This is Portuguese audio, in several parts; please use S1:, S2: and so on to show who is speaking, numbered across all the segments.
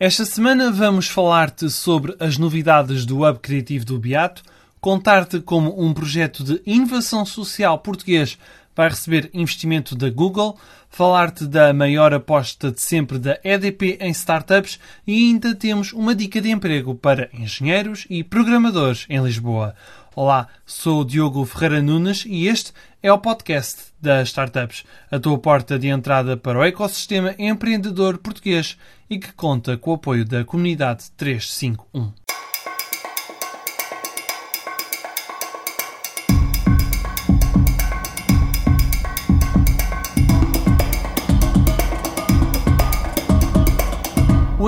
S1: Esta semana vamos falar-te sobre as novidades do Hub Criativo do Beato, contar-te como um projeto de inovação social português vai receber investimento da Google, falar-te da maior aposta de sempre da EDP em startups e ainda temos uma dica de emprego para engenheiros e programadores em Lisboa. Olá, sou o Diogo Ferreira Nunes e este é o podcast das startups, a tua porta de entrada para o ecossistema empreendedor português e que conta com o apoio da comunidade 351.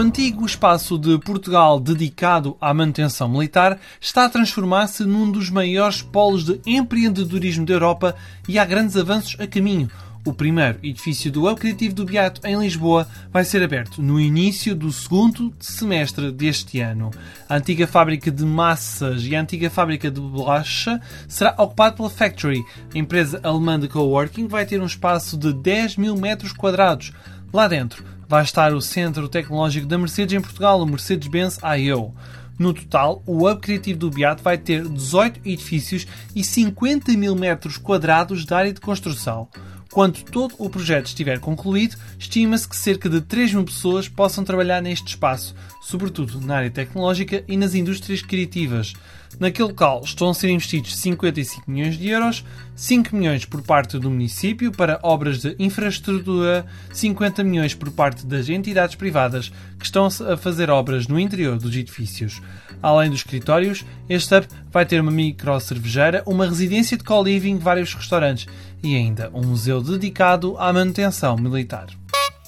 S1: Antigo espaço de Portugal dedicado à manutenção militar está a transformar-se num dos maiores polos de empreendedorismo da Europa e há grandes avanços a caminho. O primeiro edifício do Hub Criativo do Beato em Lisboa vai ser aberto no início do segundo semestre deste ano. A antiga fábrica de massas e a antiga fábrica de bolacha será ocupada pela Factory. A empresa alemã de coworking vai ter um espaço de 10 mil metros quadrados. Lá dentro vai estar o Centro Tecnológico da Mercedes em Portugal, o Mercedes-Benz I.O. No total, o Hub Criativo do Beato vai ter 18 edifícios e 50 mil metros quadrados de área de construção. Quando todo o projeto estiver concluído, estima-se que cerca de 3 mil pessoas possam trabalhar neste espaço, sobretudo na área tecnológica e nas indústrias criativas. Naquele local estão a ser investidos 55 milhões de euros, 5 milhões por parte do município para obras de infraestrutura, 50 milhões por parte das entidades privadas que estão a fazer obras no interior dos edifícios. Além dos escritórios, este hub vai ter uma micro cervejeira, uma residência de co-living, vários restaurantes e ainda um museu dedicado à manutenção militar.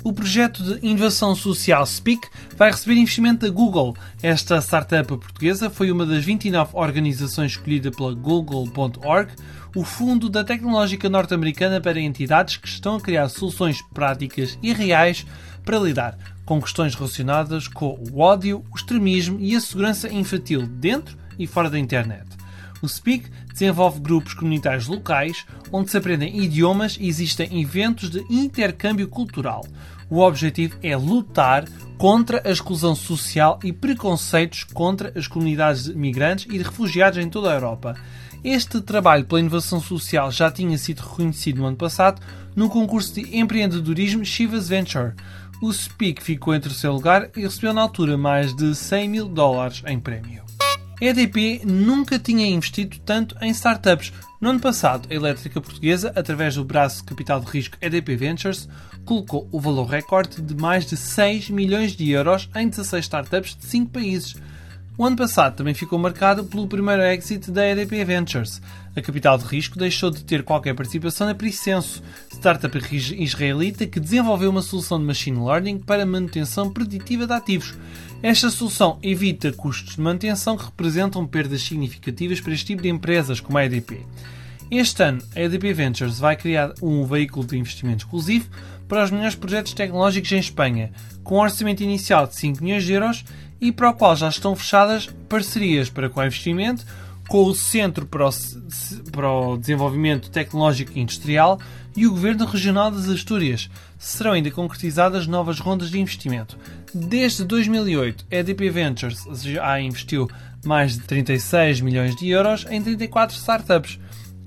S1: O projeto de inovação social Speak vai receber investimento da Google. Esta startup portuguesa foi uma das 29 organizações escolhida pela Google.org, o fundo da tecnológica norte-americana para entidades que estão a criar soluções práticas e reais para lidar com questões relacionadas com o ódio, o extremismo e a segurança infantil dentro e fora da internet. O Speak desenvolve grupos comunitários locais onde se aprendem idiomas e existem eventos de intercâmbio cultural. O objetivo é lutar contra a exclusão social e preconceitos contra as comunidades de migrantes e de refugiados em toda a Europa. Este trabalho pela inovação social já tinha sido reconhecido no ano passado no concurso de empreendedorismo Chivas Venture. O Speak ficou em terceiro lugar e recebeu na altura mais de 100 mil dólares em prémio. A EDP nunca tinha investido tanto em startups. No ano passado, a elétrica portuguesa, através do braço de capital de risco EDP Ventures, colocou o valor recorde de mais de 6 milhões de euros em 16 startups de 5 países. O ano passado também ficou marcado pelo primeiro exit da EDP Ventures. A capital de risco deixou de ter qualquer participação na Pricenso, startup israelita que desenvolveu uma solução de machine learning para manutenção preditiva de ativos. Esta solução evita custos de manutenção que representam perdas significativas para este tipo de empresas como a EDP. Este ano, a EDP Ventures vai criar um veículo de investimento exclusivo para os melhores projetos tecnológicos em Espanha, com um orçamento inicial de 5 milhões de euros e para o qual já estão fechadas parcerias para co-investimento com o Centro para o, para o Desenvolvimento Tecnológico e Industrial e o Governo Regional das Astúrias. Serão ainda concretizadas novas rondas de investimento. Desde 2008, a EDP Ventures já investiu mais de 36 milhões de euros em 34 startups.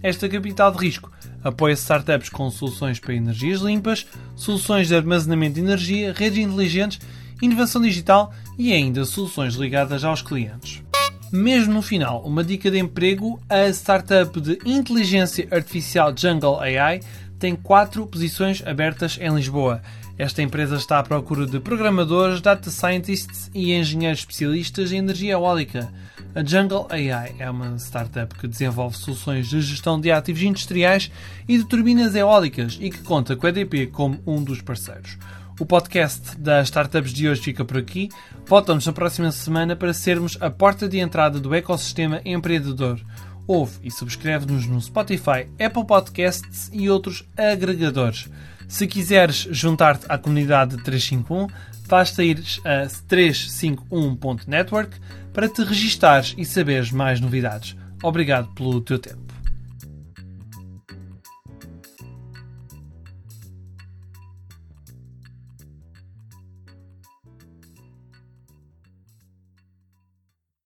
S1: Esta capital de risco apoia startups com soluções para energias limpas, soluções de armazenamento de energia, redes inteligentes inovação digital e ainda soluções ligadas aos clientes. Mesmo no final, uma dica de emprego: a startup de inteligência artificial Jungle AI tem quatro posições abertas em Lisboa. Esta empresa está à procura de programadores, data scientists e engenheiros especialistas em energia eólica. A Jungle AI é uma startup que desenvolve soluções de gestão de ativos industriais e de turbinas eólicas e que conta com a EDP como um dos parceiros. O podcast das startups de hoje fica por aqui. Voltamos na próxima semana para sermos a porta de entrada do ecossistema empreendedor. Ouve e subscreve-nos no Spotify, Apple Podcasts e outros agregadores. Se quiseres juntar-te à comunidade 351, basta ir a 351.network para te registares e saberes mais novidades. Obrigado pelo teu tempo.